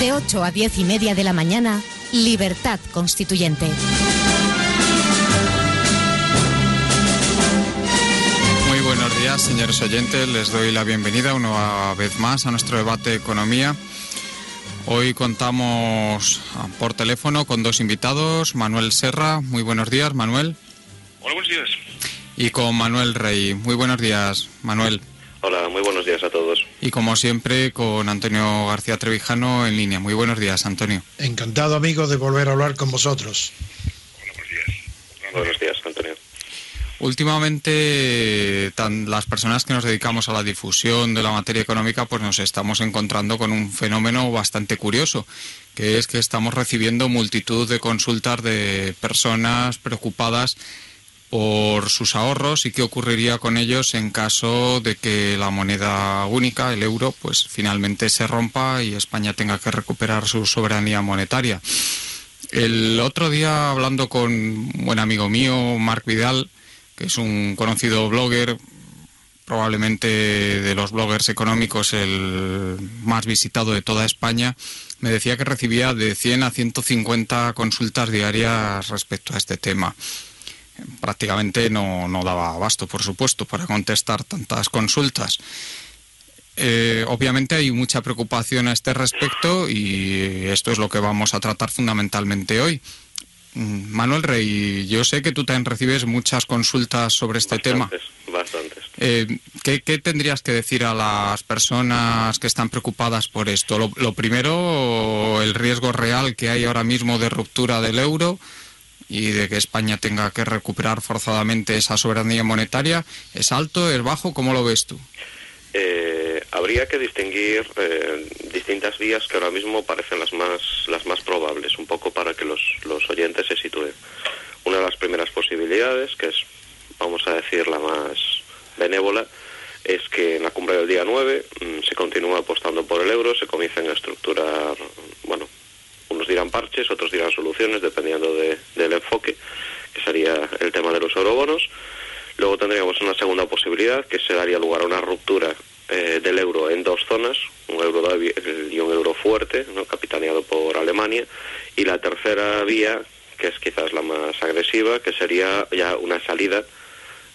de 8 a 10 y media de la mañana, Libertad Constituyente. Muy buenos días, señores oyentes. Les doy la bienvenida una vez más a nuestro debate de economía. Hoy contamos por teléfono con dos invitados, Manuel Serra. Muy buenos días, Manuel. Hola, buenos días. Y con Manuel Rey. Muy buenos días, Manuel. Hola, muy buenos días a todos. Y como siempre, con Antonio García Trevijano en línea. Muy buenos días, Antonio. Encantado, amigo, de volver a hablar con vosotros. Hola, buenos días. Buenos días, Antonio. Últimamente, tan, las personas que nos dedicamos a la difusión de la materia económica, pues nos estamos encontrando con un fenómeno bastante curioso, que es que estamos recibiendo multitud de consultas de personas preocupadas por sus ahorros y qué ocurriría con ellos en caso de que la moneda única, el euro, pues finalmente se rompa y España tenga que recuperar su soberanía monetaria. El otro día hablando con un buen amigo mío, Marc Vidal, que es un conocido blogger, probablemente de los bloggers económicos el más visitado de toda España, me decía que recibía de 100 a 150 consultas diarias respecto a este tema prácticamente no, no daba abasto, por supuesto, para contestar tantas consultas. Eh, obviamente hay mucha preocupación a este respecto y esto es lo que vamos a tratar fundamentalmente hoy. Mm, Manuel Rey, yo sé que tú también recibes muchas consultas sobre este tema. Bastantes. Eh, ¿qué, ¿qué, tendrías que decir a las personas que están preocupadas por esto? Lo, lo primero, el riesgo real que hay ahora mismo de ruptura del euro y de que España tenga que recuperar forzadamente esa soberanía monetaria, ¿es alto, es bajo? ¿Cómo lo ves tú? Eh, habría que distinguir eh, distintas vías que ahora mismo parecen las más, las más probables, un poco para que los, los oyentes se sitúen. Una de las primeras posibilidades, que es, vamos a decir, la más benévola, es que en la cumbre del día 9 mm, se continúa apostando por el euro, se comiencen a estructurar, bueno, parches, otros dirán soluciones, dependiendo del enfoque, que sería el tema de los eurobonos. Luego tendríamos una segunda posibilidad, que se daría lugar a una ruptura eh, del euro en dos zonas, un euro y un euro fuerte, ¿no? capitaneado por Alemania. Y la tercera vía, que es quizás la más agresiva, que sería ya una salida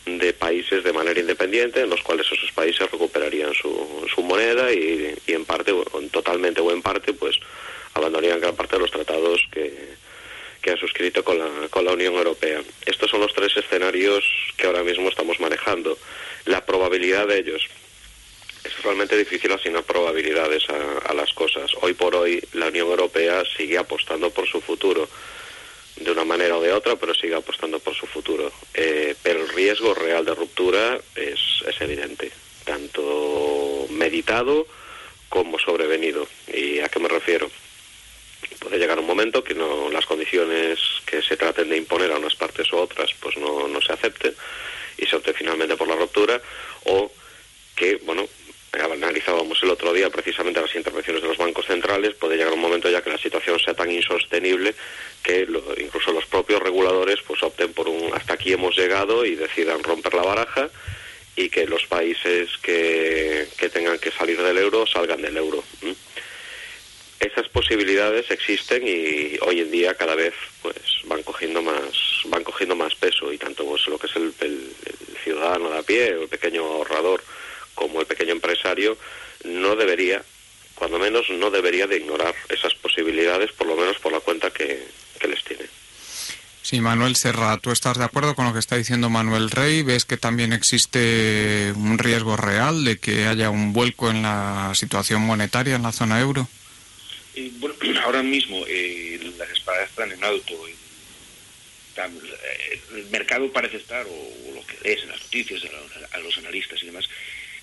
de países de manera independiente, en los cuales esos países recuperarían su, su moneda y, y en parte, o totalmente o en parte, pues abandonarían gran parte de los tratados que, que han suscrito con la, con la Unión Europea. Estos son los tres escenarios que ahora mismo estamos manejando. La probabilidad de ellos es realmente difícil asignar probabilidades a, las cosas. Hoy por hoy la Unión Europea sigue apostando por su futuro, de una manera o de otra, pero sigue apostando por su futuro. Eh, pero el riesgo real de ruptura es, es evidente, tanto meditado como sobrevenido. ¿Y a qué me refiero? Puede llegar un momento que no las condiciones que se traten de imponer a unas partes u otras pues no, no se acepten y se opte finalmente por la ruptura o que bueno analizábamos el otro día precisamente las intervenciones de los bancos centrales puede llegar un momento ya que la situación sea tan insostenible que incluso los propios reguladores pues opten por un hasta aquí hemos llegado y decidan romper la baraja y que los países que, que tengan que salir del euro salgan del euro esas posibilidades existen y hoy en día cada vez pues van cogiendo más van cogiendo más peso y tanto pues, lo que es el, ciudadano de a pie el pequeño ahorrador como el pequeño empresario no debería cuando menos no debería de ignorar esas posibilidades por lo menos por la cuenta que, que les tiene Sí, Manuel Serra, ¿tú estás de acuerdo con lo que está diciendo Manuel Rey? ¿Ves que también existe un riesgo real de que haya un vuelco en la situación monetaria en la zona euro? Bueno, ahora mismo eh, las espadas están en alto. Eh, el mercado parece estar, o, lo que es en las noticias, a, los analistas y demás,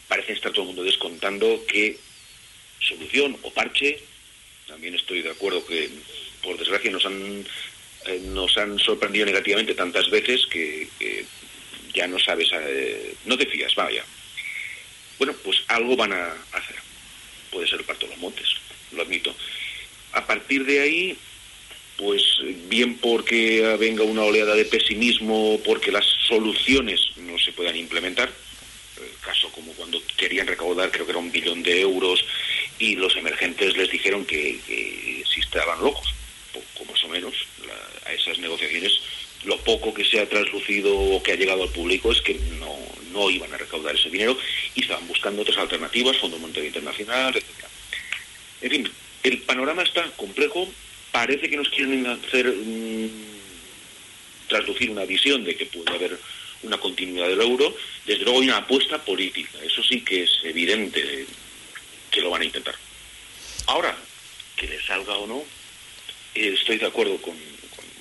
parece estar todo el mundo descontando que solución o parche, también estoy de acuerdo que por desgracia nos han, eh, nos han sorprendido negativamente tantas veces que, ya no sabes, eh, no te fías, vaya. Bueno, pues algo van a hacer. Puede ser el parto de los montes, lo admito. A partir de ahí, pues bien porque venga una oleada de pesimismo, porque las soluciones no se puedan implementar, caso como cuando querían recaudar creo que era un billón de euros y los emergentes les dijeron que, si estaban locos, poco más o menos, a esas negociaciones lo poco que se ha traslucido o que ha llegado al público es que no, no iban a recaudar ese dinero y estaban buscando otras alternativas, Fondo Monetario Internacional, etc. En fin, el panorama está complejo, parece que nos quieren hacer mm, traslucir una visión de que puede haber una continuidad del euro, desde luego hay una apuesta política, eso sí que es evidente que lo van a intentar. Ahora, que le salga o no, eh, estoy de acuerdo con,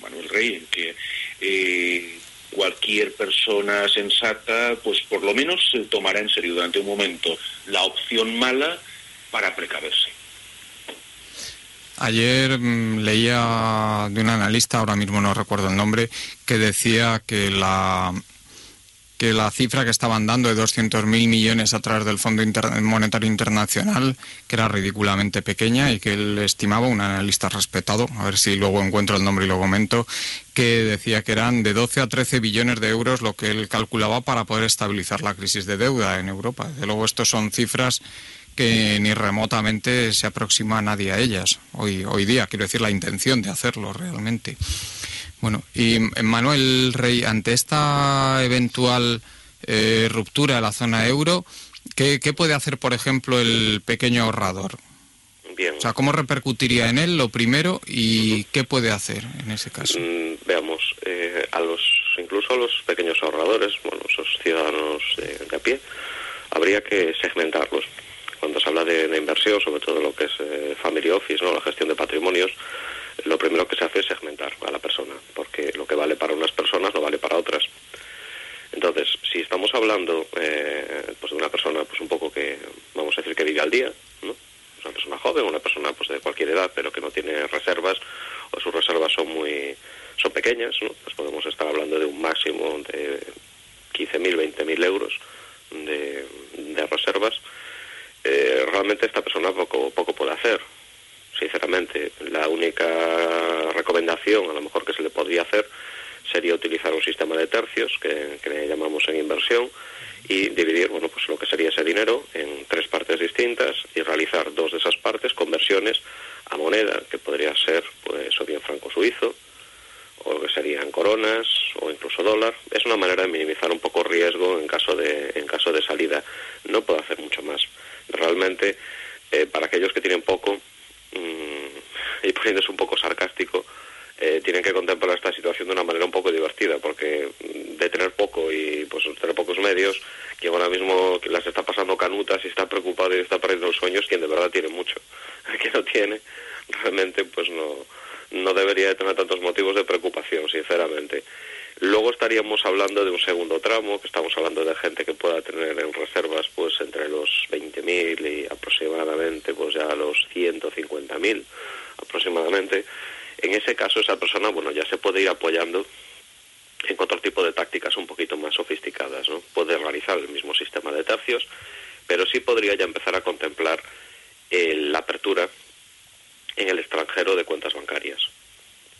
Manuel Rey en que eh, cualquier persona sensata, pues por lo menos se tomará en serio durante un momento la opción mala para precaverse. Ayer mm, leía de un analista, ahora mismo no recuerdo el nombre, que decía que la que la cifra que estaban dando de 200.000 millones a través del Fondo Monetario Internacional, que era ridículamente pequeña y que él estimaba, un analista respetado, a ver si luego encuentro el nombre y lo comento, que decía que eran de 12 a 13 billones de euros lo que él calculaba para poder estabilizar la crisis de deuda en Europa. Desde luego, estos son cifras que ni remotamente se aproxima a nadie a ellas hoy, hoy día, quiero decir la intención de hacerlo realmente. Bueno, y Manuel Rey, ante esta eventual eh, ruptura de la zona euro, ¿qué, puede hacer, por ejemplo, el pequeño ahorrador? Bien. O sea, ¿cómo repercutiría en él lo primero y qué puede hacer en ese caso? Mm, veamos, eh, a los incluso a los pequeños ahorradores, bueno, esos ciudadanos de, a pie, habría que segmentarlos. Cuando se habla de, inversión, sobre todo lo que es eh, family office, no, la gestión de patrimonios, lo primero que se hace es segmentar a la persona, porque lo que vale para unas personas no vale para otras. Entonces, si estamos hablando eh, pues de una persona pues un poco que, vamos a decir, que vive al día, ¿no? una persona joven, una persona pues de cualquier edad, pero que no tiene reservas, o sus reservas son muy son pequeñas, ¿no? pues podemos estar hablando de un máximo de 15.000, 20.000 euros de, de reservas, eh, realmente esta persona poco, poco puede hacer sinceramente. La única recomendación, a lo mejor que se le podría hacer, sería utilizar un sistema de tercios, que, le llamamos en inversión, y dividir bueno, pues lo que sería ese dinero en tres partes distintas y realizar dos de esas partes conversiones a moneda, que podría ser pues o bien franco suizo, o lo que serían coronas o incluso dólar. Es una manera de minimizar un poco riesgo en caso de, en caso de salida. No puedo hacer mucho más. Realmente, eh, para aquellos que tienen poco, mm, y poniéndose un poco sarcástico, eh, tienen que contemplar esta situación de una manera un poco divertida, porque de tener poco y pues tener pocos medios, quien ahora mismo las está pasando canutas y está preocupado y está perdiendo los sueños, quien de verdad tiene mucho. El que no tiene, realmente pues no, no debería tener tantos motivos de preocupación, sinceramente. Luego estaríamos hablando de un segundo tramo, que estamos hablando de gente que pueda tener en reservas pues entre los 20.000 y aproximadamente pues ya los 150.000 aproximadamente. En ese caso esa persona bueno ya se puede ir apoyando en otro tipo de tácticas un poquito más sofisticadas, ¿no? Puede realizar el mismo sistema de tercios, pero sí podría ya empezar a contemplar eh, la apertura en el extranjero de cuentas bancarias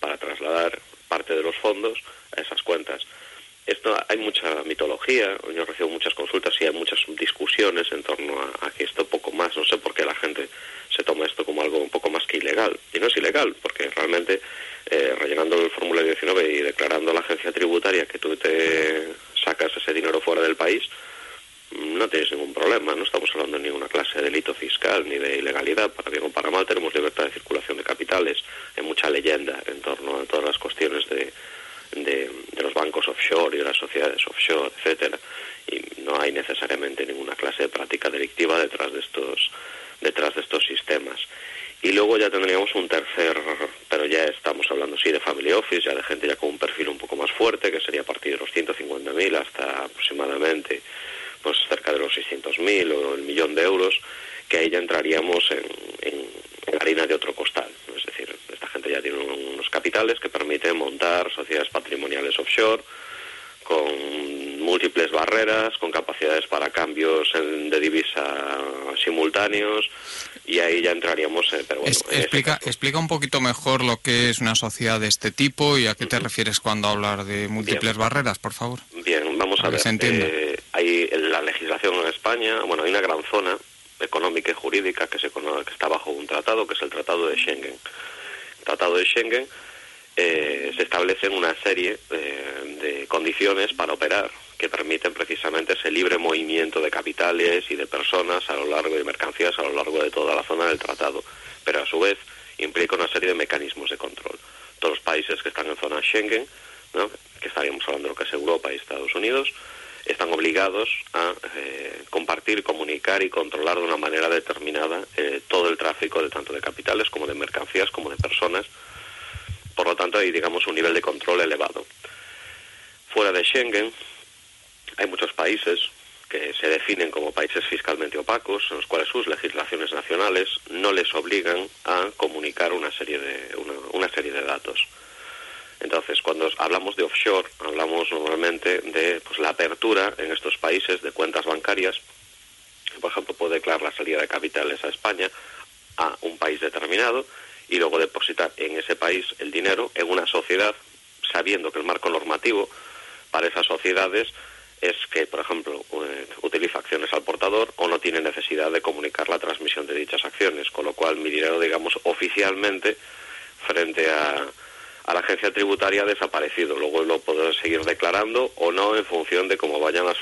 para trasladar parte de los fondos a esas cuentas. Esto hay mucha mitología, yo recibo muchas consultas y hay muchas discusiones en torno a, que esto poco más, no sé por qué la gente se toma esto como algo un poco más que ilegal. Y no es ilegal, porque realmente eh, rellenando el formulario 19 y declarando a la agencia tributaria que tú te sacas ese dinero fuera del país, no tienes ningún problema, no estamos hablando de ninguna clase de delito fiscal ni de ilegalidad, para bien o para mal tenemos libertad de circulación de capitales, hay mucha leyenda en torno a todas las cuestiones de, de, los bancos offshore y de las sociedades offshore, etcétera, y no hay necesariamente ninguna clase de práctica delictiva detrás de estos detrás de estos sistemas. Y luego ya tendríamos un tercer, pero ya estamos hablando sí de family office, ya de gente ya con un perfil un poco más fuerte, que sería a partir de los 150.000 hasta aproximadamente pues cerca de los 600.000 o el millón de euros, que ahí ya entraríamos en, harina de otro costal. Es decir, esta gente ya tiene unos capitales que permiten montar sociedades patrimoniales offshore con múltiples barreras, con capacidades para cambios de divisa simultáneos y ahí ya entraríamos. Eh, pero explica, explica un poquito mejor lo que es una sociedad de este tipo y a qué te refieres cuando hablas de múltiples barreras, por favor. Bien, vamos a, ver. Eh, hay la legislación en España, bueno, hay una gran zona económica y jurídica que, se, que está bajo un tratado, que es el Tratado de Schengen. El Tratado de Schengen eh, se establecen una serie eh, de condiciones para operar que permiten precisamente ese libre movimiento de capitales y de personas a lo largo de mercancías a lo largo de toda la zona del tratado, pero a su vez implica una serie de mecanismos de control. Todos los países que están en zona Schengen, que estaríamos hablando de lo que es Europa y Estados Unidos, están obligados a eh, compartir, comunicar y controlar de una manera determinada eh, todo el tráfico de tanto de capitales como de mercancías como de personas. Por lo tanto, hay digamos un nivel de control elevado. Fuera de Schengen hay muchos países que se definen como países fiscalmente opacos, en los cuales sus legislaciones nacionales no les obligan a comunicar una serie de, una serie de datos. Entonces, cuando hablamos de offshore, hablamos normalmente de pues, la apertura en estos países de cuentas bancarias. Por ejemplo, puede declarar la salida de capitales a España, a un país determinado, y luego depositar en ese país el dinero en una sociedad, sabiendo que el marco normativo para esas sociedades es que, por ejemplo, eh, utiliza acciones al portador o no tiene necesidad de comunicar la transmisión de dichas acciones, con lo cual mi dinero, digamos, oficialmente, frente a, a la agencia tributaria ha desaparecido. Luego lo podrá seguir declarando o no en función de cómo vaya las,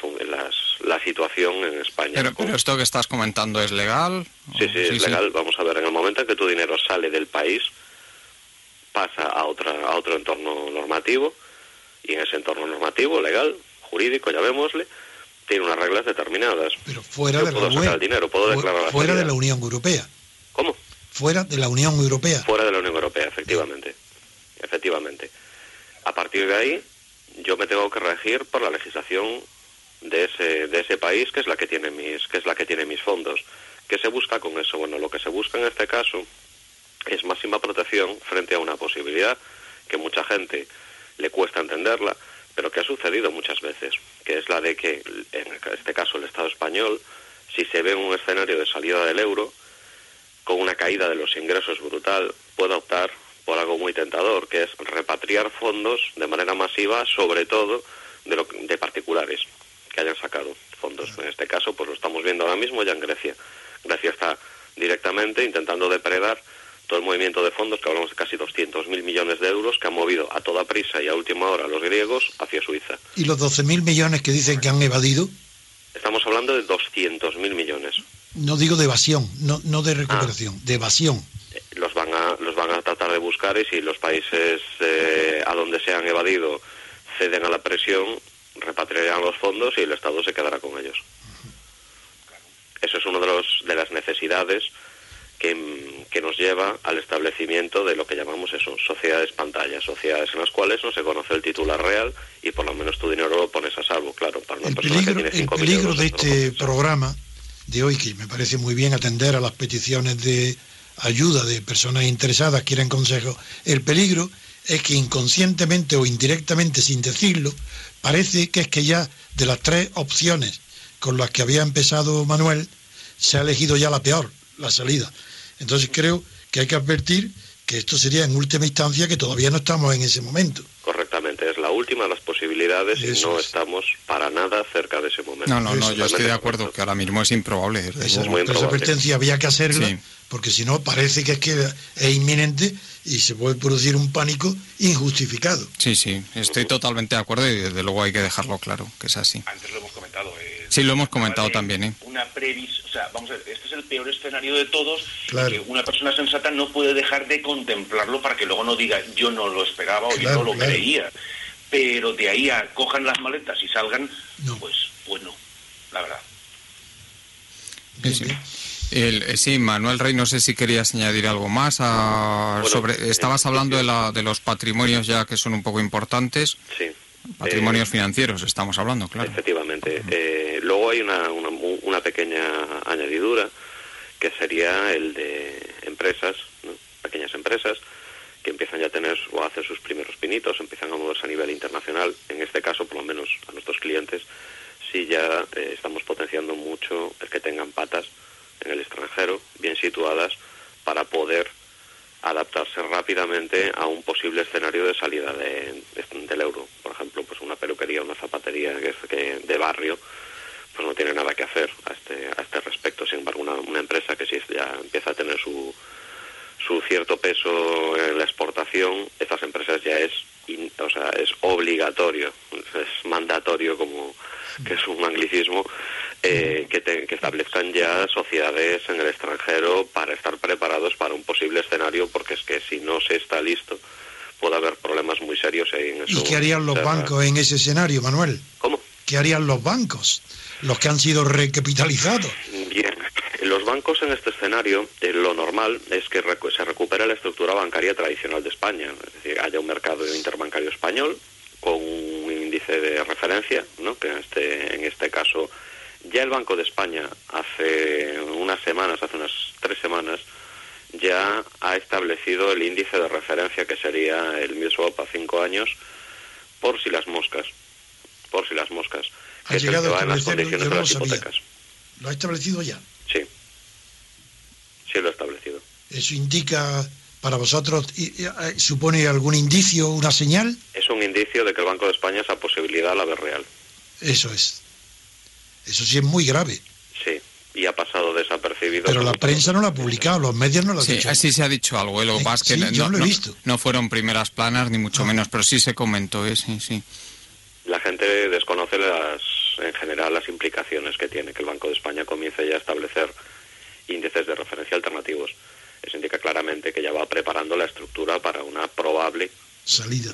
la situación en España. Pero, esto que estás comentando es legal. Sí, sí, es legal. Vamos a ver, en el momento en que tu dinero sale del país, pasa a, otra, a otro entorno normativo y en ese entorno normativo, legal, jurídico, llamémosle, tiene unas reglas determinadas. Pero fuera de puedo la dinero, puedo declarar Fuera de la Unión Europea. ¿Cómo? Fuera de la Unión Europea. Fuera de la Unión Europea, efectivamente efectivamente. A partir de ahí, yo me tengo que regir por la legislación de ese, de ese país, que es la que tiene mis, que es la que tiene mis fondos. ¿Qué se busca con eso? Bueno, lo que se busca en este caso es máxima protección frente a una posibilidad que mucha gente le cuesta entenderla, pero que ha sucedido muchas veces, que es la de que, en este caso el Estado español, si se ve en un escenario de salida del euro, con una caída de los ingresos brutal, pueda optar por algo muy tentador, que es repatriar fondos de manera masiva, sobre todo de, lo, de particulares que hayan sacado fondos. En este caso, pues lo estamos viendo ahora mismo ya en Grecia. Grecia está directamente intentando depredar todo el movimiento de fondos, que hablamos de casi 200.000 millones de euros, que han movido a toda prisa y a última hora los griegos hacia Suiza. ¿Y los 12.000 millones que dicen que han evadido? Estamos hablando de 200.000 millones. No digo de evasión, no, no de recuperación, ah. de evasión a los van a tratar de buscar y si los países eh, a donde se han evadido ceden a la presión repatriarán los fondos y el Estado se quedará con ellos. Eso es uno de los de las necesidades que, que, nos lleva al establecimiento de lo que llamamos eso, sociedades pantalla, sociedades en las cuales no se conoce el titular real y por lo menos tu dinero lo pones a salvo, claro, para una el persona peligro, que tiene El peligro de este programa de hoy, que me parece muy bien atender a las peticiones de ayuda de personas interesadas, quieren consejo, el peligro es que inconscientemente o indirectamente, sin decirlo, parece que es que ya de las tres opciones con las que había empezado Manuel, se ha elegido ya la peor, la salida. Entonces creo que hay que advertir que esto sería en última instancia que todavía no estamos en ese momento. Correctamente, es la última de las posibilidades y no estamos para nada cerca de ese momento. No, no, no, yo estoy de acuerdo que ahora mismo es improbable. Esa, es muy esa advertencia había que hacerla porque si no parece que es que es inminente y se puede producir un pánico injustificado. Sí, sí, estoy totalmente de acuerdo y desde luego hay que dejarlo claro, que es así. Antes lo hemos comentado. Eh, sí, lo hemos comentado también. ¿eh? Una previs, o sea, vamos a ver, este es el peor escenario de todos que una persona sensata no puede dejar de contemplarlo para que luego no diga yo no lo esperaba o yo no lo creía. Pero de ahí a cojan las maletas y salgan, pues, pues no, la verdad. sí. Eh, sí, Manuel Rey, no sé si querías añadir algo más. sobre, eh, estabas hablando de, la, de los patrimonios ya que son un poco importantes. Sí. Patrimonios financieros, estamos hablando, claro. Efectivamente. luego hay una, una, una pequeña añadidura que sería el de empresas, pequeñas empresas, que empiezan ya a tener o a hacer sus primeros pinitos, empiezan a moverse a nivel internacional. En este caso, por lo menos a nuestros clientes, sí ya eh, estamos potenciando mucho el que tengan patas en el extranjero, bien situadas, para poder adaptarse rápidamente a un posible escenario de salida del euro. Por ejemplo, pues una peluquería, una zapatería que es que de barrio, pues no tiene nada que hacer a este, a este respecto. Sin embargo, una, empresa que sí ya empieza a tener su, su cierto peso en la exportación, estas empresas ya es, o sea, es obligatorio, es mandatorio como que es un anglicismo, eh, que, que establezcan ya sociedades en el extranjero para estar preparados para un posible escenario, porque es que si no se está listo puede haber problemas muy serios ahí en eso. ¿Y qué harían los bancos en ese escenario, Manuel? ¿Cómo? ¿Qué harían los bancos? Los que han sido recapitalizados. Bien, los bancos en este escenario, eh, lo normal es que se recupere la estructura bancaria tradicional de España, es decir, haya un mercado interbancario español con un índice de referencia, ¿no? que en este, en este caso ya el Banco de España hace unas semanas, hace unas tres semanas, ya ha establecido el índice de referencia que sería el MISWAP a cinco años por si las moscas, por si las moscas, que ha llegado a las condiciones de las hipotecas. ¿Lo ha establecido ya? Sí, sí lo ha establecido. ¿Eso indica para vosotros, supone algún indicio, una señal? Es un indicio de que el Banco de España esa posibilidad la ve real. Eso es. Eso sí es muy grave. Sí, y ha pasado desapercibido. Pero la prensa no lo ha publicado, los medios no lo han sí, dicho. Sí, se ha dicho algo, ¿eh? lo más que sí, no, yo lo he no- visto. no fueron primeras planas, ni mucho No. menos, pero sí se comentó, ¿eh? sí, sí. La gente desconoce las, en general las implicaciones que tiene que el Banco de España comience ya a establecer índices de referencia alternativos. Eso indica claramente que ya va preparando la estructura para una probable Salida.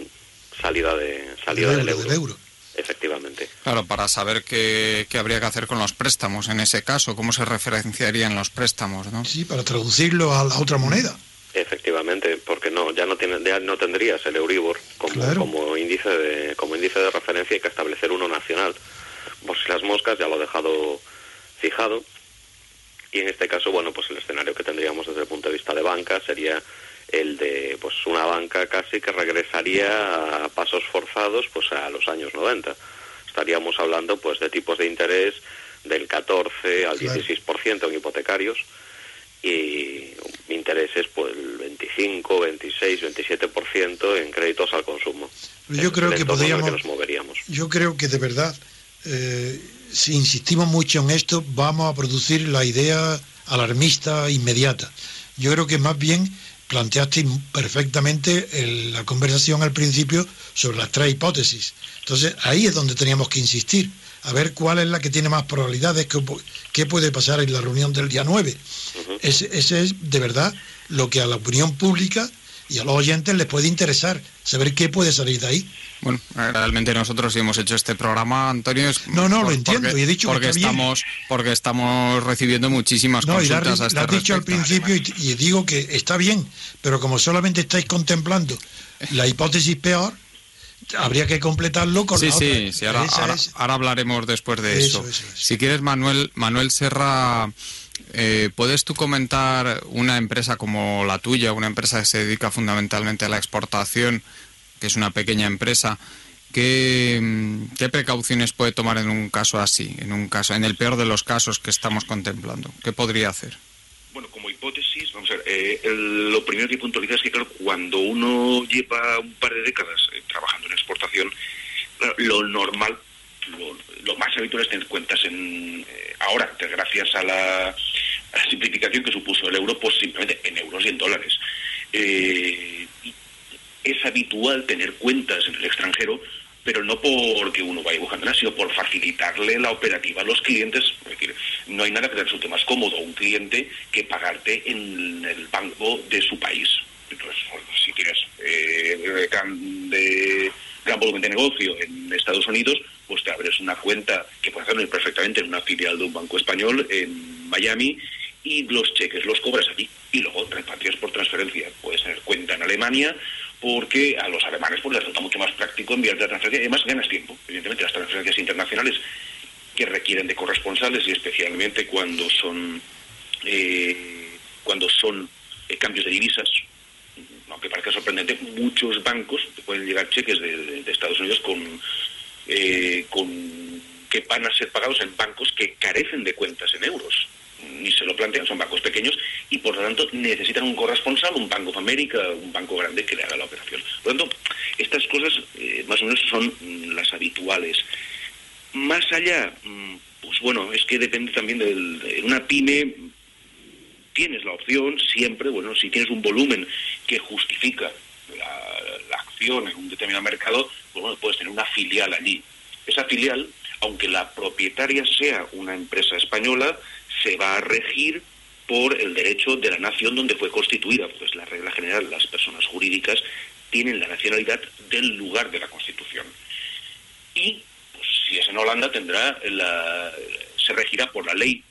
salida de salida Del del euro, euro. del euro. Efectivamente. Claro, para saber qué, qué habría que hacer con los préstamos en ese caso, cómo se referenciarían los préstamos, ¿no? Sí, para traducirlo a la otra moneda. Efectivamente, porque no ya no tiene, ya no tendrías el Euribor como, Claro. como índice de como índice de referencia hay que establecer uno nacional. Por si las moscas ya lo ha dejado fijado y en este caso bueno pues el escenario que tendríamos desde el punto de vista de banca sería el de pues una banca casi que regresaría a pasos forzados pues a los años 90. Estaríamos hablando pues de tipos de interés del 14 al Claro. 16% en hipotecarios y intereses pues el 25, 26, 27% en créditos al consumo. Pero yo creo que podríamos- nos moveríamos. Yo creo que de verdad, eh, si insistimos mucho en esto, vamos a producir la idea alarmista inmediata. Yo creo que más bien planteaste perfectamente el- la conversación al principio sobre las tres hipótesis. Entonces, ahí es donde teníamos que insistir, a ver cuál es la que tiene más probabilidades, qué, qué puede pasar en la reunión del día 9. Ujú. Ese, ese es de verdad lo que a la opinión pública y a los oyentes les puede interesar, saber qué puede salir de ahí. Bueno, realmente nosotros si hemos hecho este programa, Antonio, es No, no, lo entiendo, porque- y he dicho que porque bien. estamos porque estamos recibiendo muchísimas No, y consultas a este lo has dicho al principio y, y digo que está bien, pero como solamente estáis contemplando la hipótesis peor, habría que completarlo con Sí, la sí, otra. sí, ahora, ahora- ahora hablaremos después de Eso, eso. eso, eso. Si quieres, Manuel, Manuel Serra, eh, ¿puedes tú comentar una empresa como la tuya, una empresa que se dedica fundamentalmente a la exportación, que es una pequeña empresa, qué, mm, qué precauciones puede tomar en un caso así, en un caso, en el peor de los casos que estamos contemplando? ¿Qué podría hacer? Bueno, como hipótesis, vamos a ver, eh, lo primero que puntualizar es que, claro, cuando uno lleva un par de décadas eh, trabajando en exportación, lo normal, lo, más habitual es tener cuentas en. eh, ahora, gracias a la, simplificación que supuso el euro, pues simplemente en euros y en dólares. Es habitual tener cuentas en el extranjero, pero no porque uno vaya buscando nada, sino por facilitarle la operativa a los clientes. Es no hay nada que le resulte más cómodo a un cliente que pagarte en el banco de su país. Entonces, si tienes eh, gran, de, gran volumen de negocio en Estados Unidos, pues te abres una cuenta que puedes hacerlo perfectamente en una filial de un banco español en Miami y los cheques los cobras allí y luego repatrias por transferencia. Puedes tener cuenta en Alemania porque a los alemanes pues, les resulta mucho más práctico enviarte la transferencia y además ganas tiempo. Evidentemente las transferencias internacionales que requieren de corresponsales y especialmente cuando son eh, cuando son eh, cambios de divisas aunque parezca sorprendente muchos bancos pueden llegar cheques de, Estados Unidos con eh, con que van a ser pagados en bancos que carecen de cuentas en euros ni se lo plantean, son bancos pequeños y por lo tanto necesitan un corresponsal, un Banco de América, un banco grande que le haga la operación. Por lo tanto, estas cosas más o menos son mm, las habituales. Más allá, mm, pues bueno, es que depende también de una pyme tienes la opción siempre, bueno, si tienes un volumen que justifica la, acción en un determinado mercado, pues bueno, puedes tener una filial allí. Esa filial, aunque la propietaria sea una empresa española, se va a regir por el derecho de la nación donde fue constituida, pues la regla general, las personas jurídicas tienen la nacionalidad del lugar de la Constitución. Y si es en Holanda, tendrá la, se regirá por la ley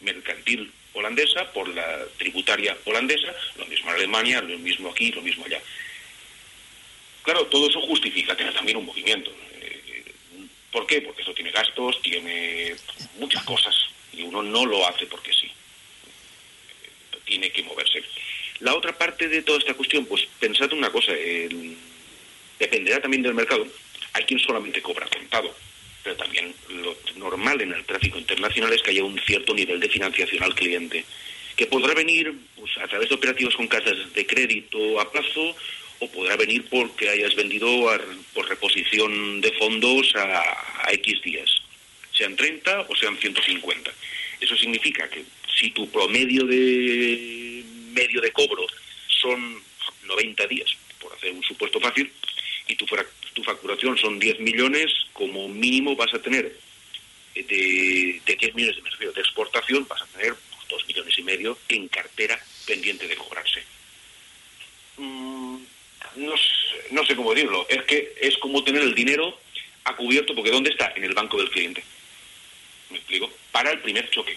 mercantil holandesa, por la tributaria holandesa, lo mismo en Alemania, lo mismo aquí, lo mismo allá. Claro, todo eso justifica tener también un movimiento. Eh, ¿Por qué? Porque eso tiene gastos, tiene muchas cosas, y uno no lo hace porque sí. Tiene que moverse. La otra parte de toda esta cuestión, pues pensad una cosa, dependerá también del mercado. Hay quien solamente cobra contado pero también lo normal en el tráfico internacional es que haya un cierto nivel de financiación al cliente, que podrá venir pues, a través de operativos con casas de crédito a plazo o podrá venir porque hayas vendido por reposición de fondos a, a X días, sean 30 o sean 150. Eso significa que si tu promedio de medio de cobro son 90 días, por hacer un supuesto fácil, y tu, tu facturación son 10 millones, como mínimo vas a tener eh, de, de 10 millones de, de exportación, vas a tener 2 millones y medio en cartera pendiente de cobrarse. Mm, no, no sé cómo decirlo, es que es como tener el dinero a cubierto, porque ¿dónde está? En el banco del cliente. ¿Me explico? Para el primer choque.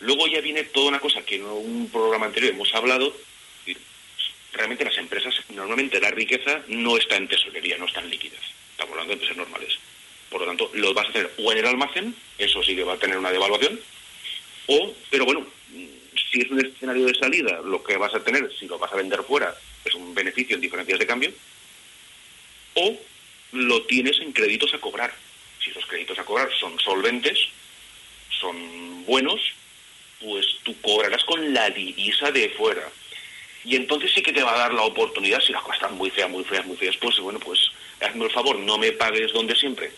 Luego ya viene toda una cosa que en un programa anterior hemos hablado, realmente las empresas, normalmente la riqueza no está en tesorería, no está en liquidez. Estamos hablando de empresas normales. Por lo tanto, lo vas a tener o en el almacén, eso sí que va a tener una devaluación, o, pero bueno, si es un escenario de salida, lo que vas a tener, si lo vas a vender fuera, es un beneficio en diferencias de cambio, o lo tienes en créditos a cobrar. Si esos créditos a cobrar son solventes, son buenos, pues tú cobrarás con la divisa de fuera. Y entonces sí que te va a dar la oportunidad, si las cosas están muy feas, muy feas, muy feas, pues bueno, pues hazme el favor, no me pagues donde siempre.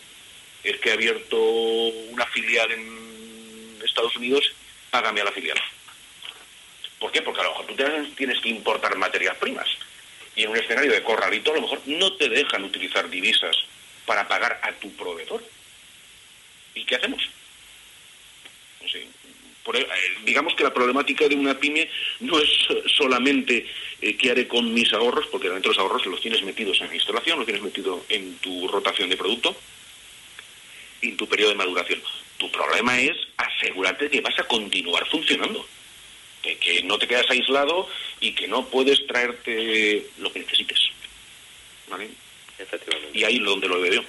Es que he abierto una filial en Estados Unidos, págame a la filial. ¿Por qué? Porque a lo mejor tú tienes que importar materias primas. Y en un escenario de corralito a lo mejor no te dejan utilizar divisas para pagar a tu proveedor. ¿Y qué hacemos? No sé, e, eh, digamos que la problemática de una pyme no es solamente eh, qué haré con mis ahorros, porque dentro de los ahorros los tienes metidos en la instalación, los tienes metido en tu rotación de producto y en tu periodo de maduración. Tu problema es asegurarte que vas a continuar funcionando, de que no te quedas aislado y que no puedes traerte lo que necesites. ¿Vale? Y ahí es donde lo veo yo.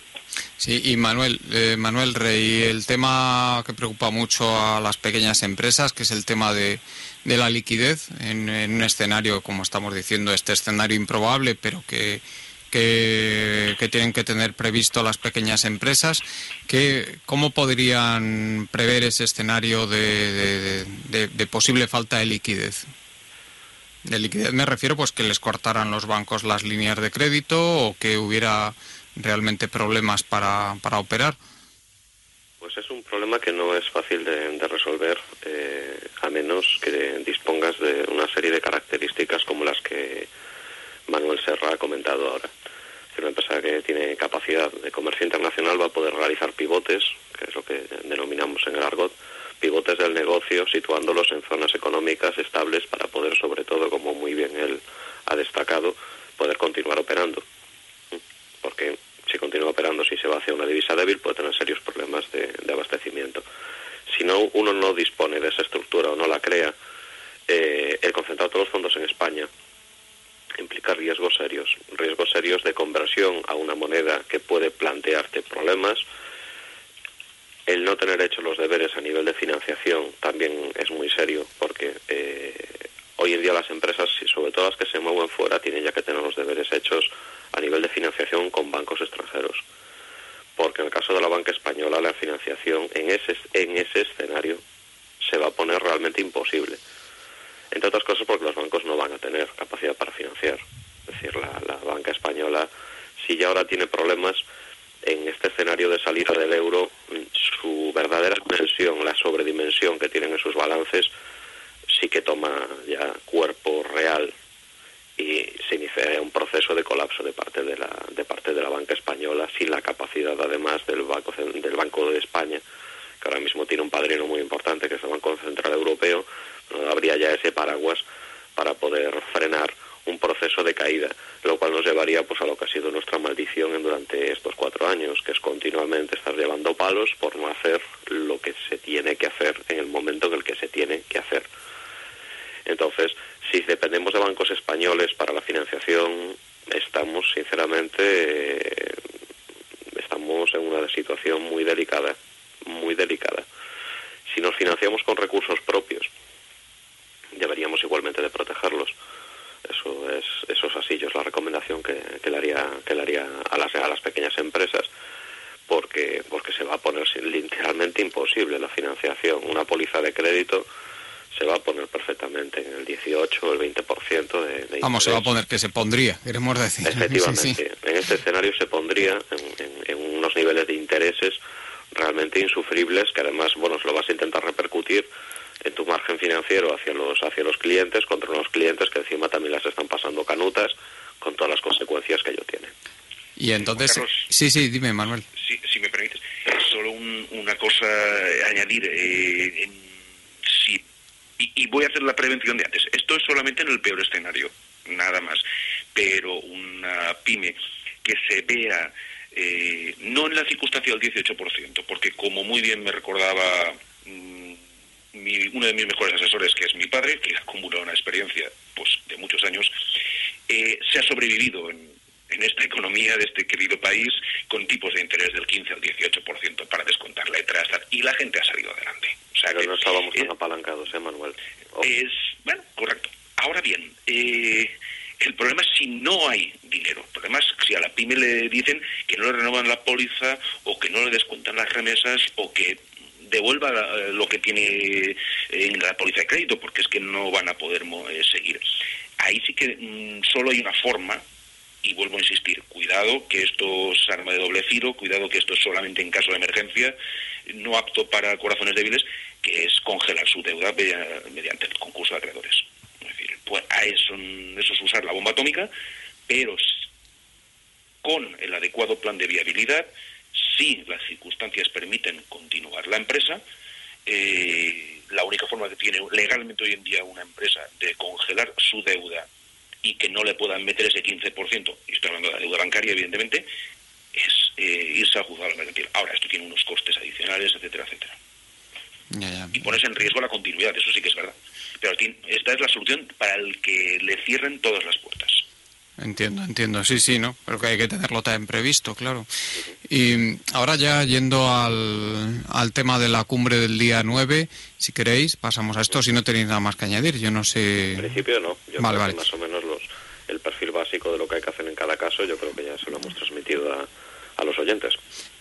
Sí, y Manuel, eh, Manuel Rey, el tema que preocupa mucho a las pequeñas empresas, que es el tema de, la liquidez en, un escenario, como estamos diciendo, este escenario improbable, pero que, que, tienen que tener previsto las pequeñas empresas. Que, ¿Cómo podrían prever ese escenario de, de, posible falta de liquidez? De liquidez me refiero pues que les cortaran los bancos las líneas de crédito o que hubiera realmente problemas para, para operar? Pues es un problema que no es fácil de, resolver, eh, a menos que dispongas de una serie de características como las que Manuel Serra ha comentado ahora. Si una empresa que tiene capacidad de comercio internacional va a poder realizar pivotes, que es lo que denominamos en el argot, pivotes del negocio, situándolos en zonas económicas estables para poder, sobre todo, como muy bien él ha destacado, poder continuar operando. Porque si continúa operando, si se va hacia una divisa débil, puede tener serios problemas de, abastecimiento. Si no, uno no dispone de esa estructura o no la crea, eh, el concentrar todos los fondos en España implica riesgos serios, riesgos serios de conversión a una moneda que puede plantearte problemas, el no tener hecho los deberes a nivel de financiación también es muy serio porque eh, hoy en día las empresas, sobre todo las que se mueven fuera, tienen ya que tener los deberes hechos a nivel de financiación con bancos extranjeros. Porque en el caso de la banca española la financiación en ese, en ese escenario se va a poner realmente imposible. Entre otras cosas porque los bancos no van a tener capacidad para financiar. Es decir, la banca española, si ya ahora tiene problemas, en este escenario de salida del euro, su verdadera dimensión, la sobredimensión que tienen en sus balances, sí que toma ya cuerpo real y se inicia un proceso de colapso de parte de la de parte de la banca española sin la capacidad además del banco del banco de España que ahora mismo tiene un padrino muy importante que es el Banco Central Europeo. No habría ya ese paraguas para poder frenar un proceso de caída, lo cual nos llevaría pues a lo que ha sido nuestra maldición durante estos cuatro años, que es continuamente estar llevando palos por no hacer lo que se tiene que hacer en el momento en el que se tiene que hacer. Entonces, si dependemos de bancos españoles para la financiación, estamos sinceramente estamos en una situación muy delicada, muy delicada. Si nos financiamos con recursos propios, deberíamos igualmente de protegerlos eso es, eso es así, yo es la recomendación que, le haría, que le haría a las, a las pequeñas empresas porque, porque se va a poner literalmente imposible la financiación. Una póliza de crédito se va a poner perfectamente en el 18 o el 20% de, de Vamos, se va a poner que se pondría, queremos decir. Efectivamente, en este escenario se pondría en, unos niveles de intereses realmente insufribles que además, bueno, se lo vas a intentar repercutir en tu margen financiero hacia los hacia los clientes contra unos clientes que encima también las están pasando canutas con todas las consecuencias que ello tiene. Y entonces, sí, sí, dime, Manuel. Si, me permites, solo una cosa añadir. Eh, sí, y, voy a hacer la prevención de antes. Esto es solamente en el peor escenario, nada más. Pero una pyme que se vea, eh, no en la circunstancia del 18%, porque como muy bien me recordaba uno de mis mejores asesores, que es mi padre, que acumula una experiencia pues, de muchos años, eh, se ha sobrevivido en, esta economía de este querido país con tipos de interés del 15 al 18% para descontar letras y la gente ha salido adelante. O sea Pero no estábamos tan apalancados, ¿eh, Manuel? Es, bueno, correcto. Ahora bien, eh, el problema es si no hay dinero. El problema es si a la pyme le dicen que no le renovan la póliza o que no le descuentan las remesas o que devuelva eh, lo que tiene eh, en la póliza de crédito, porque es que no van a poder eh, seguir. Ahí sí que mm, solo hay una forma, y vuelvo a insistir, cuidado que esto es arma de doble filo, cuidado que esto es solamente en caso de emergencia, no apto para corazones débiles, que es congelar su deuda mediante el concurso de acreedores. Es decir, pues a eso es usar la bomba atómica, pero con el adecuado plan de viabilidad, si las circunstancias permiten continuar la empresa, eh, la única forma que tiene legalmente hoy en día una empresa de congelar su deuda y que no le puedan meter ese 15%, y estoy hablando de la deuda bancaria, evidentemente, es eh, irse a juzgar mercantil. Ahora, esto tiene unos costes adicionales, etcétera, etcétera. Y pones en riesgo la continuidad, eso sí que es verdad. Pero esta es la solución para el que le cierren todas las puertas. Entiendo, entiendo, sí, sí, ¿no? Pero que hay que tenerlo también previsto, claro. Y ahora ya yendo al, al tema de la cumbre del día 9, si queréis, pasamos a esto, si no tenéis nada más que añadir, yo no sé... En principio no, yo vale, vale. más o menos los, el perfil básico de lo que hay que hacer en cada caso, yo creo que ya se lo hemos transmitido a, a los oyentes.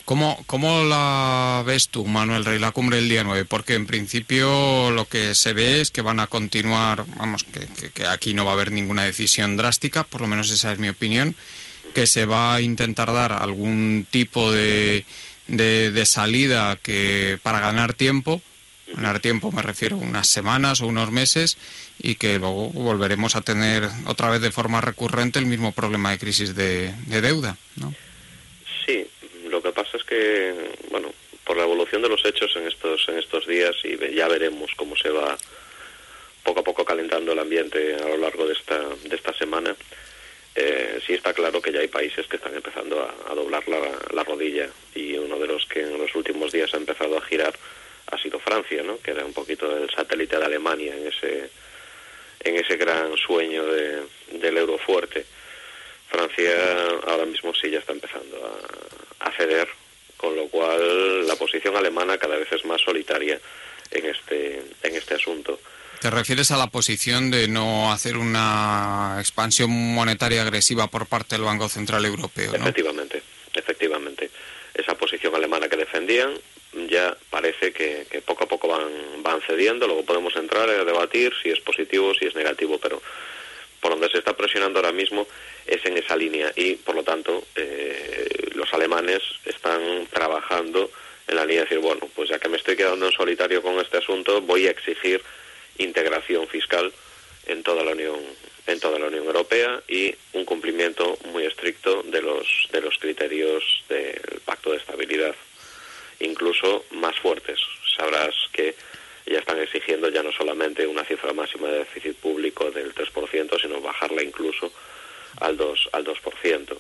¿Cómo, ¿Cómo la ves tú, Manuel Rey, la cumbre del día 9? Porque en principio lo que se ve es que van a continuar, vamos, que, aquí no va a haber ninguna decisión drástica, por lo menos esa es mi opinión, que se va a intentar dar algún tipo de, de, salida que para ganar tiempo, ganar tiempo me refiero a unas semanas o unos meses, y que luego volveremos a tener otra vez de forma recurrente el mismo problema de crisis de, de deuda, ¿no? Sí, que bueno, por la evolución de los hechos en estos, en estos días y ya veremos cómo se va poco a poco calentando el ambiente a lo largo de esta, de esta semana, eh, sí está claro que ya hay países que están empezando a, doblar la, rodilla y uno de los que en los últimos días ha empezado a girar ha sido Francia, ¿no? que era un poquito el satélite de Alemania en ese, en ese gran sueño de, del euro fuerte. Francia ahora mismo sí ya está empezando a ceder con lo cual la posición alemana cada vez es más solitaria en este, en este asunto. ¿Te refieres a la posición de no hacer una expansión monetaria agresiva por parte del Banco Central Europeo? Efectivamente, efectivamente. Esa posición alemana que defendían ya parece que, poco a poco van, van cediendo, luego podemos entrar a debatir si es positivo o si es negativo, pero por donde se está presionando ahora mismo es en esa línea y por lo tanto eh, los alemanes están trabajando en la línea de decir, bueno, pues ya que me estoy quedando en solitario con este asunto, voy a exigir integración fiscal en toda la Unión en toda la Unión Europea y un cumplimiento muy estricto de los de los criterios del Pacto de Estabilidad, incluso más fuertes. Sabrás que ya están exigiendo ya no solamente una cifra máxima de déficit público del 3%, sino bajarla incluso al 2 al 2%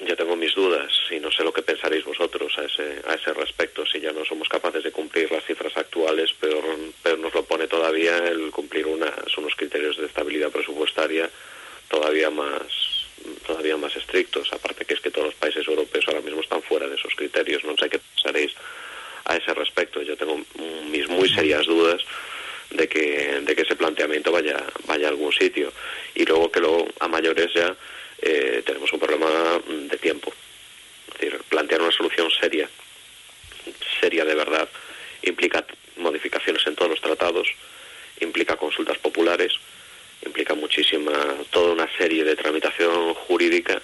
yo tengo mis dudas y no sé lo que pensaréis vosotros a ese, a ese respecto. Si ya no somos capaces de cumplir las cifras actuales, pero, pero nos lo pone todavía el cumplir unas, unos criterios de estabilidad presupuestaria todavía más todavía más estrictos. Aparte que es que todos los países europeos ahora mismo están fuera de esos criterios. No sé qué pensaréis a ese respecto. Yo tengo mis muy serias dudas de que, de que vaya, vaya a algún sitio. Y luego que lo, a mayores ya eh, tenemos un problema de tiempo. Es decir, plantear una solución seria, seria de verdad, implica modificaciones en todos los tratados, implica consultas populares, implica muchísima, toda una serie de tramitación jurídica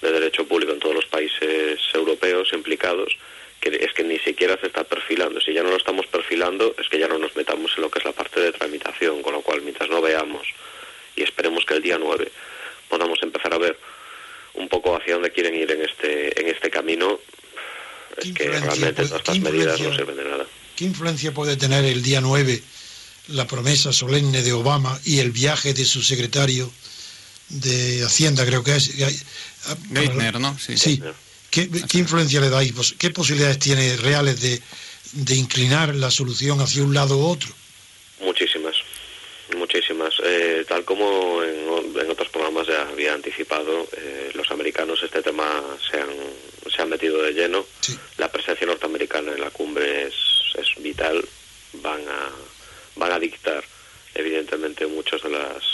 de derecho público en todos los países europeos implicados, que es que ni siquiera se está perfilando. Si ya no lo estamos perfilando, es que ya no nos metamos en lo que es la parte de tramitación, con lo cual mientras no veamos y esperemos que el día 9 podamos empezar a ver un poco hacia dónde quieren ir en este en este camino es que realmente todas estas medidas no sirven de nada. ¿Qué influencia puede tener el día 9 la promesa solemne de Obama y el viaje de su secretario de Hacienda, creo que es? Geithner, ¿no? Sí. sí. ¿Qué, ¿Qué, influencia le dais? ¿Qué posibilidades tiene reales de, de inclinar la solución hacia un lado u otro? Muchísimas muchísimas. Eh, tal como en, otros programas ya había anticipado, eh, los americanos este tema se han, se han metido de lleno. La presencia norteamericana en la cumbre es, es vital. Van a, van a dictar, evidentemente, muchas de las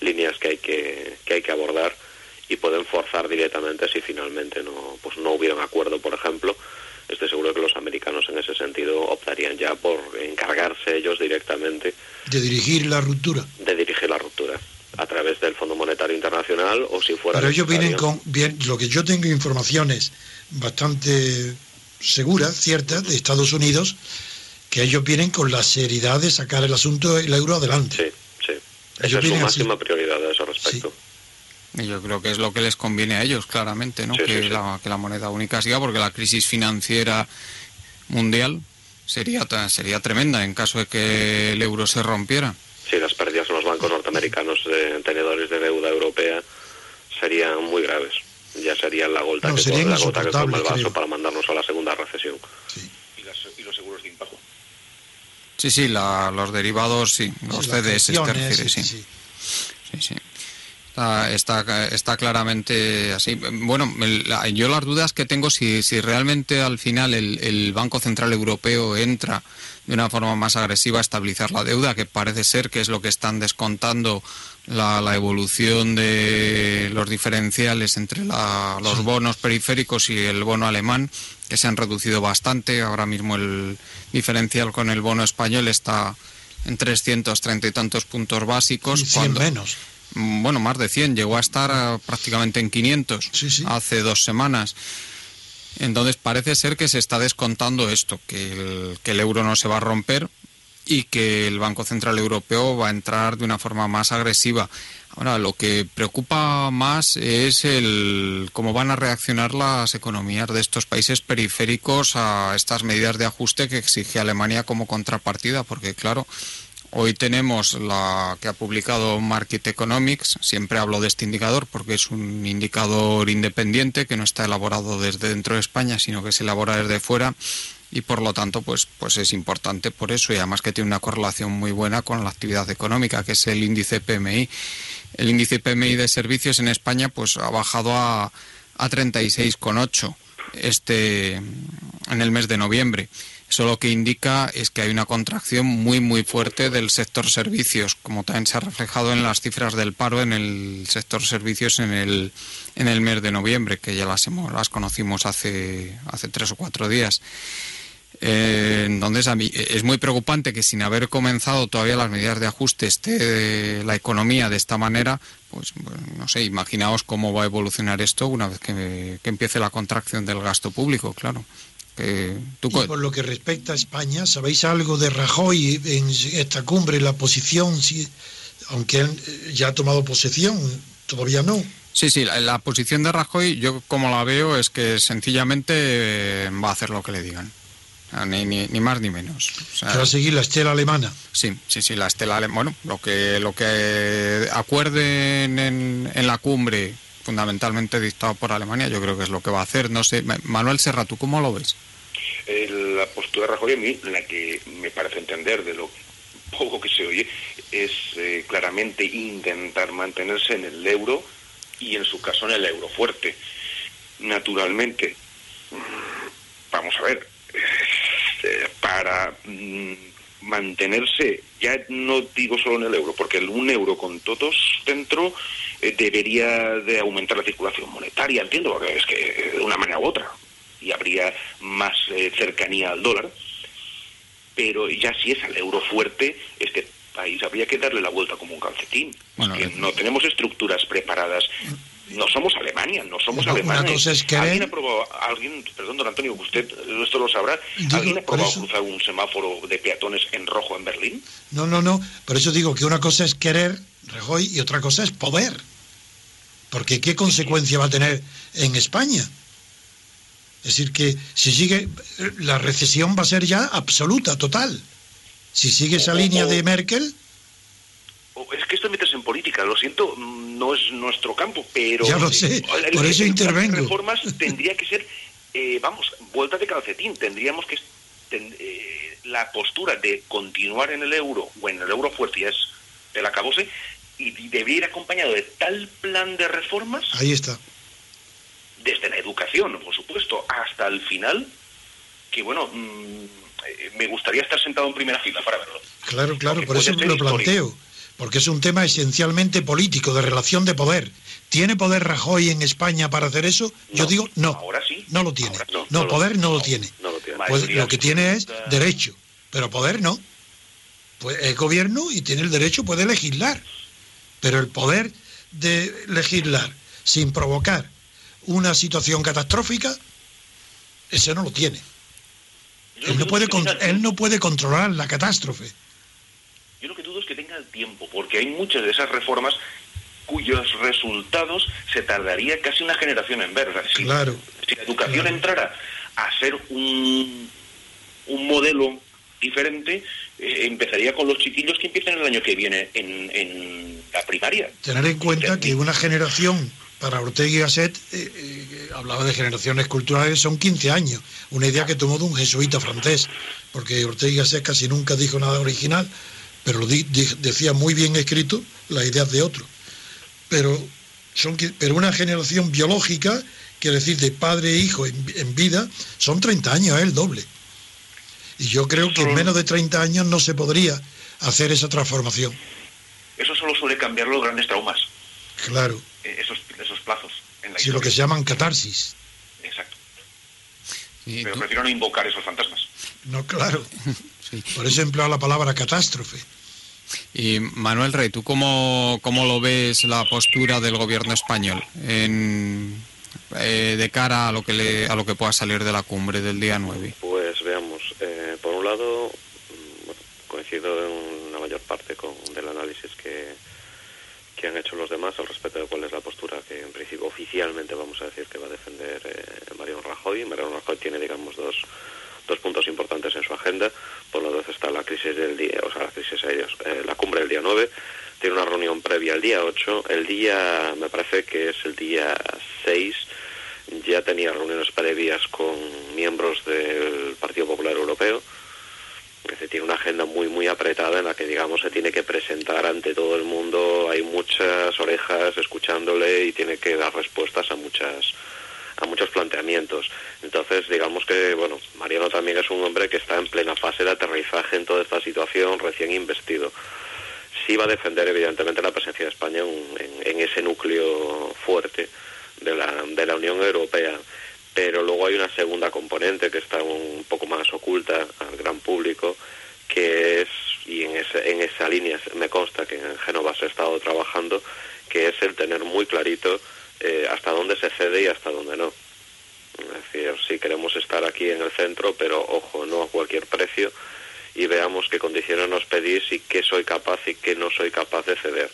líneas que hay que, que hay que abordar forzar directamente si finalmente no, pues no hubiera un acuerdo, por ejemplo, estoy seguro que los americanos en ese sentido optarían ya por encargarse ellos directamente. De dirigir la ruptura. De dirigir la ruptura a través del Fondo Monetario Internacional o si fuera... Pero ellos vienen con, bien, lo que yo tengo informaciones bastante seguras, ciertas, de Estados Unidos, que ellos vienen con la seriedad de sacar el asunto, el euro adelante. Sí, sí. Esa es su máxima prioridad a ese respecto. Yo creo que es lo que les conviene a ellos, claramente, ¿no? que, La, que la moneda única siga, porque la crisis financiera mundial sería, sería tremenda en caso de que el euro se rompiera. Sí, las pérdidas en los bancos norteamericanos de tenedores de deuda europea serían muy graves. Ya serían la gota, que, la gota que toma el vaso para mandarnos a la segunda recesión. Sí. ¿Y, los seguros de impago? Sí, sí, los derivados, sí, los CDS, sí. sí. sí. Está, está, claramente así. Bueno, yo las dudas que tengo si, si realmente al final el, Banco Central Europeo entra de una forma más agresiva a estabilizar la deuda, que parece ser que es lo que están descontando la, evolución de los diferenciales entre los bonos periféricos y el bono alemán, que se han reducido bastante. Ahora mismo el diferencial con el bono español está en 330 y tantos puntos básicos. cuando, menos bueno, más de 100, llegó a estar eh, prácticamente en 500 hace dos semanas. Entonces parece ser que se está descontando esto, que el, que el euro no se va a romper y que el Banco Central Europeo va a entrar de una forma más agresiva. Ahora, lo que preocupa más es el cómo van a reaccionar las economías de estos países periféricos a estas medidas de ajuste que exige Alemania como contrapartida, porque claro, Hoy tenemos la que ha publicado Market Economics, siempre hablo de este indicador porque es un indicador independiente que no está elaborado desde dentro de España, sino que se elabora desde fuera y por lo tanto pues pues es importante por eso y además que tiene una correlación muy buena con la actividad económica, que es el índice PMI. El índice PMI de servicios en España pues ha bajado a a 36,8 este en el mes de noviembre. Eso lo que indica es que hay una contracción muy muy fuerte del sector servicios, como también se ha reflejado en las cifras del paro en el sector servicios en el, en el mes de noviembre, que ya las, hemos, las conocimos hace, hace tres o cuatro días. Eh, entonces, a mí es muy preocupante que sin haber comenzado todavía las medidas de ajuste esté la economía de esta manera. Pues, no sé, imaginaos cómo va a evolucionar esto una vez que, que empiece la contracción del gasto público, claro. Y por lo que respecta a España, ¿sabéis algo de Rajoy en esta cumbre, la posición, si, aunque él eh, ya ha tomado posesión, todavía no? Sí, sí, la, posición de Rajoy, yo como la veo, es que sencillamente eh, va a hacer lo que le digan. Ni, ni, ni más ni menos. va a seguir la estela alemana. Sí, sí, sí, la estela alemana. Bueno, lo que, lo que acuerden en, en la cumbre fundamentalmente dictado por Alemania, yo creo que es lo que va a hacer. No sé, Manuel Serra, ¿tú cómo lo ves? La postura de Rajoy a mí, la que me parece entender de lo poco que se oye, es eh, claramente intentar mantenerse en el euro y en su caso en el euro fuerte. Naturalmente, vamos a ver, eh, para mm, mantenerse, ya no digo solo en el euro, porque el un euro con todos dentro eh, debería de aumentar la circulación monetaria, entiendo, porque es que de una manera u otra, y habría más eh, cercanía al dólar, pero ya si es al euro fuerte, este país habría que darle la vuelta como un calcetín. Eh, no tenemos estructuras preparadas no somos Alemania, no somos Alemania. ¿Alguien ha probado, alguien, perdón, don Antonio, usted esto lo sabrá, ¿alguien ha probado cruzar un semáforo de peatones en rojo en Berlín? No, no, no, por eso digo que una cosa es querer, Rejoy, y otra cosa es poder. Porque ¿qué consecuencia va a tener en España? Es decir, que si sigue, la recesión va a ser ya absoluta, total. Si sigue esa línea de Merkel... Es que esto metes en política, lo siento, no es nuestro campo, pero... Ya lo sé, por eso intervengo. reformas tendría que ser, eh, vamos, vuelta de calcetín, tendríamos que... Eh, la postura de continuar en el euro o en el euro fuerte ya es el acabose y debería ir acompañado de tal plan de reformas. Ahí está. Desde la educación, por supuesto, hasta el final, que bueno, mm, me gustaría estar sentado en primera fila para verlo. Claro, claro, por eso lo planteo, porque es un tema esencialmente político, de relación de poder. ¿Tiene poder Rajoy en España para hacer eso? Yo digo no. Ahora sí. No lo tiene. no, poder no, lo tiene. Pues lo que tiene es derecho, pero poder no. Pues es gobierno y tiene el derecho, puede legislar pero el poder de legislar sin provocar una situación catastrófica, ese no lo tiene. Él no, puede, él no puede controlar la catástrofe. Yo lo que dudo es que tenga el tiempo, porque hay muchas de esas reformas cuyos resultados se tardaría casi una generación en ver. Si, claro, si la educación entrara a ser un, un modelo diferente, eh, empezaría con los chiquillos que empiezan el año que viene en, la primaria. Tener en cuenta que una generación, para Ortega y Gasset, eh, eh, hablaba de generaciones culturales, son 15 años, una idea que tomó de un jesuita francés, porque Ortega y Gasset casi nunca dijo nada original, pero lo decía muy bien escrito las ideas de otro. Pero, son, pero una generación biológica, quiere decir de padre e hijo en, en vida, son 30 años, es el doble. Y yo creo que en menos de 30 años no se podría hacer esa transformación. Eso solo suele cambiar los grandes traumas. Claro. Eh, esos, sí, lo que se llaman catarsis. Exacto. Pero prefiero no invocar esos fantasmas. No, claro. Por eso he empleado la palabra catástrofe. Y Manuel Rey, ¿tú cómo, cómo lo ves la postura del gobierno español en, eh, de cara a lo que le, a lo que pueda salir de la cumbre del día 9? Pues veamos, eh, por un lado mm, coincido en una mayor parte con del análisis que, que han hecho los demás al respecto de cuál es la postura que en principio oficialmente vamos a decir que va a defender eh, Mariano Rajoy. Mariano Rajoy tiene digamos dos dos puntos importantes en su agenda. Por un lado está la crisis del día, o sea, la crisis eh, la cumbre del día 9, tiene una reunión previa al día 8, el día, me parece que es el día 6, ya tenía reuniones previas con miembros del Partido Popular Europeo. Es tiene una agenda apretada en la que, digamos, se tiene que presentar ante todo el mundo. Hay muchas orejas escuchándole y tiene que dar respuestas a muchas, a muchos planteamientos. Entonces, digamos que, bueno, Mariano también es un hombre que está en plena fase de aterrizaje en toda esta situación, recién investido. Sí va a defender, evidentemente, la presencia de España en, ese núcleo fuerte de la, de la Unión Europea pero luego hay una segunda componente que está un poco más oculta al gran público, que es, y en, en esa línea me consta que en Génova se ha estado trabajando, que es el tener muy clarito eh, hasta dónde se cede y hasta dónde no. Es decir, si queremos estar aquí en el centro, pero ojo, no a cualquier precio, y veamos qué condiciones nos pedís y qué soy capaz y qué no soy capaz de ceder.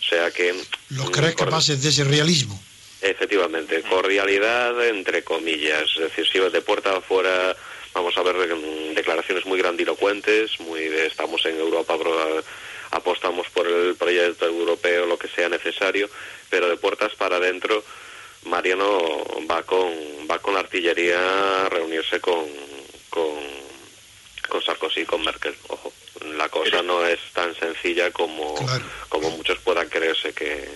O sea que... ¿Los crees capaces de ese realismo? Efectivamente, cordialidad entre comillas, es decir, si de puerta afuera vamos a ver declaraciones muy grandilocuentes, muy de estamos en Europa, apostamos por el proyecto europeo, lo que sea necesario, pero de puertas para adentro, Mariano va con, va con la artillería a reunirse con, con, con Sarkozy y con Merkel, ojo. La cosa no es tan sencilla como, como muchos puedan creerse que,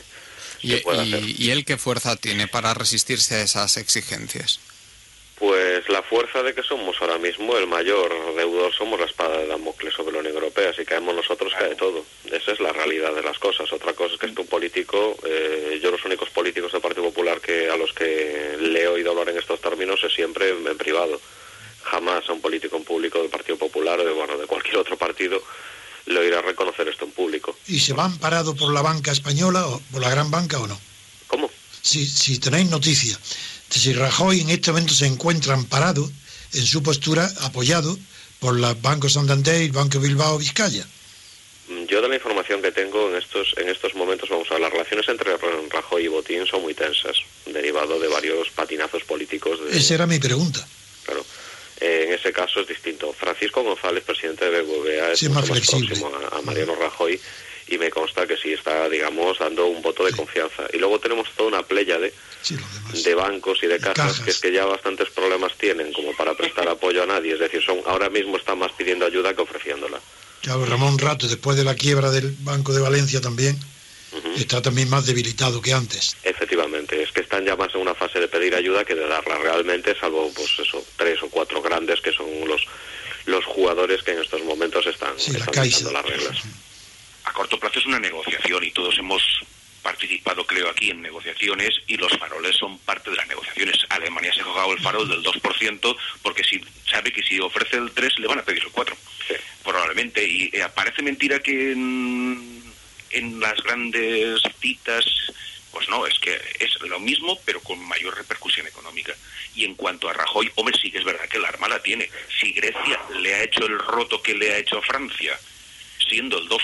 ¿Y, él qué fuerza tiene para resistirse a esas exigencias? Pues la fuerza de que somos ahora mismo el mayor deudor, somos la espada de Damocles sobre la Unión Europea. Si caemos nosotros, cae todo. Esa es la realidad de las cosas. Otra cosa es que este un político, eh, yo los únicos políticos del Partido Popular que a los que le he oído hablar en estos términos es siempre en, privado. Jamás a un político en público del Partido Popular o de, bueno, de cualquier otro partido lo irá a reconocer esto en público. ¿Y se van parado por la banca española o por la gran banca o no? ¿Cómo? Si, si tenéis noticia si Rajoy en este momento se encuentra amparado en su postura, apoyado por los bancos Santander y Banco Bilbao Vizcaya. Mm, yo de la información que tengo en estos en estos momentos, vamos a ver, las relaciones entre Rajoy y Botín son muy tensas, derivado de varios patinazos políticos. De... Esa era mi pregunta. Claro. Eh, en ese caso es distinto. Francisco González, presidente de BBVA, es más, próximo a, Mariano Rajoy y me consta que sí está, digamos, dando un voto de confianza. Y luego tenemos toda una playa de, de bancos y de cajas, que es que ya bastantes problemas tienen como para prestar apoyo a nadie. Es decir, son ahora mismo están más pidiendo ayuda que ofreciéndola. Claro, Ramón Rato, después de la quiebra del Banco de Valencia también, está también más debilitado que antes. Efectivamente, es que están ya más en una fase de pedir ayuda que de darla realmente, salvo pues eso, tres o cuatro grandes que son los los jugadores que en estos momentos están, sí, las reglas. A corto plazo es una negociación y todos hemos participado, creo, aquí en negociaciones y los faroles son parte de las negociaciones. Alemania se ha jugado el farol del 2% porque si sabe que si ofrece el 3 le van a pedir el 4. Probablemente. Y eh, parece mentira que en las grandes citas, pues no, es que es lo mismo, pero con mayor repercusión económica. Y en cuanto a Rajoy, hombre, sí que es verdad que la arma la tiene. Si Grecia le ha hecho el roto que le ha hecho a Francia, siendo el 2,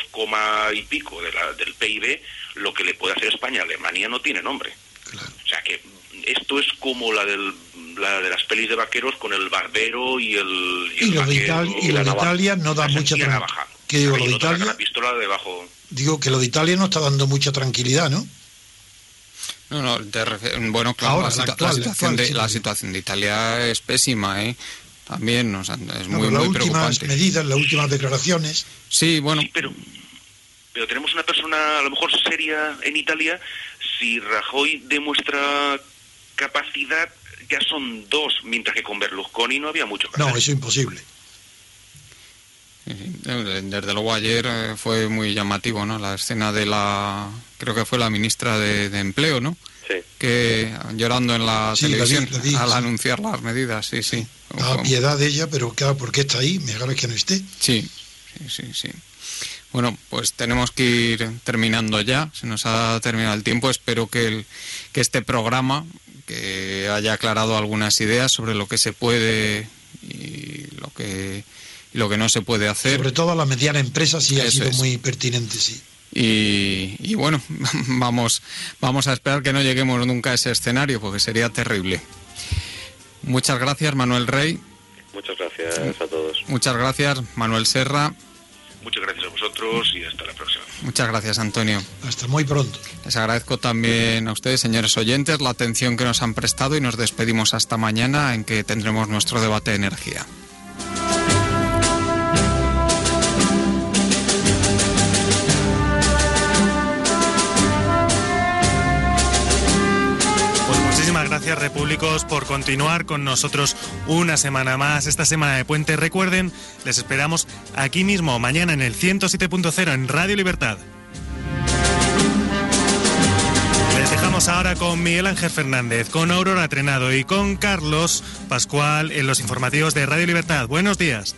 y pico de la, del PIB, lo que le puede hacer España a Alemania no tiene nombre. O sea que esto es como la del la de las pelis de vaqueros con el barbero y el y, lo, de, Italia no da mucha navaja. ¿Qué digo lo de Italia? La pistola debajo digo que lo de Italia no está dando mucha tranquilidad, ¿no? No, no, bueno, claro, la, situación de, la, situación de, Italia es pésima, ¿eh? También, o sea, es muy, las muy últimas medidas, las últimas declaraciones. Sí, bueno. pero, pero tenemos una persona a lo mejor seria en Italia. Si Rajoy demuestra capacidad, ya son dos, mientras que con Berlusconi no había mucho. no, eso es imposible. Desde luego ayer eh, fue muy llamativo, ¿no? La escena de la, creo que fue la ministra de, Empleo, ¿no? Sí. Que llorando en la televisión al anunciar las medidas, sí, sí. A piedad de ella, pero claro, ¿por qué está ahí? Mejor es que no esté. Sí, sí, sí, sí. Bueno, pues tenemos que ir terminando ya. Se nos ha terminado el tiempo. Espero que, el, que este programa que haya aclarado algunas ideas sobre lo que se puede y lo que lo que no se puede hacer. Sobre todo a la mediana empresa sí ha sido muy pertinente, sí. Y, bueno, vamos, vamos a esperar que no lleguemos nunca a ese escenario, porque sería terrible. Muchas gracias, Manuel Rey. Muchas gracias a todos. Muchas gracias, Manuel Serra. Muchas gracias a vosotros y hasta la próxima. Muchas gracias, Antonio. Hasta muy pronto. Les agradezco también a ustedes, señores oyentes, la atención que nos han prestado y nos despedimos hasta mañana en que tendremos nuestro debate de energía. Gracias Repúblicos por continuar con nosotros una semana más, esta semana de puente. Recuerden, les esperamos aquí mismo mañana en el 107.0 en Radio Libertad. Les dejamos ahora con Miguel Ángel Fernández, con Aurora Trenado y con Carlos Pascual en los informativos de Radio Libertad. Buenos días.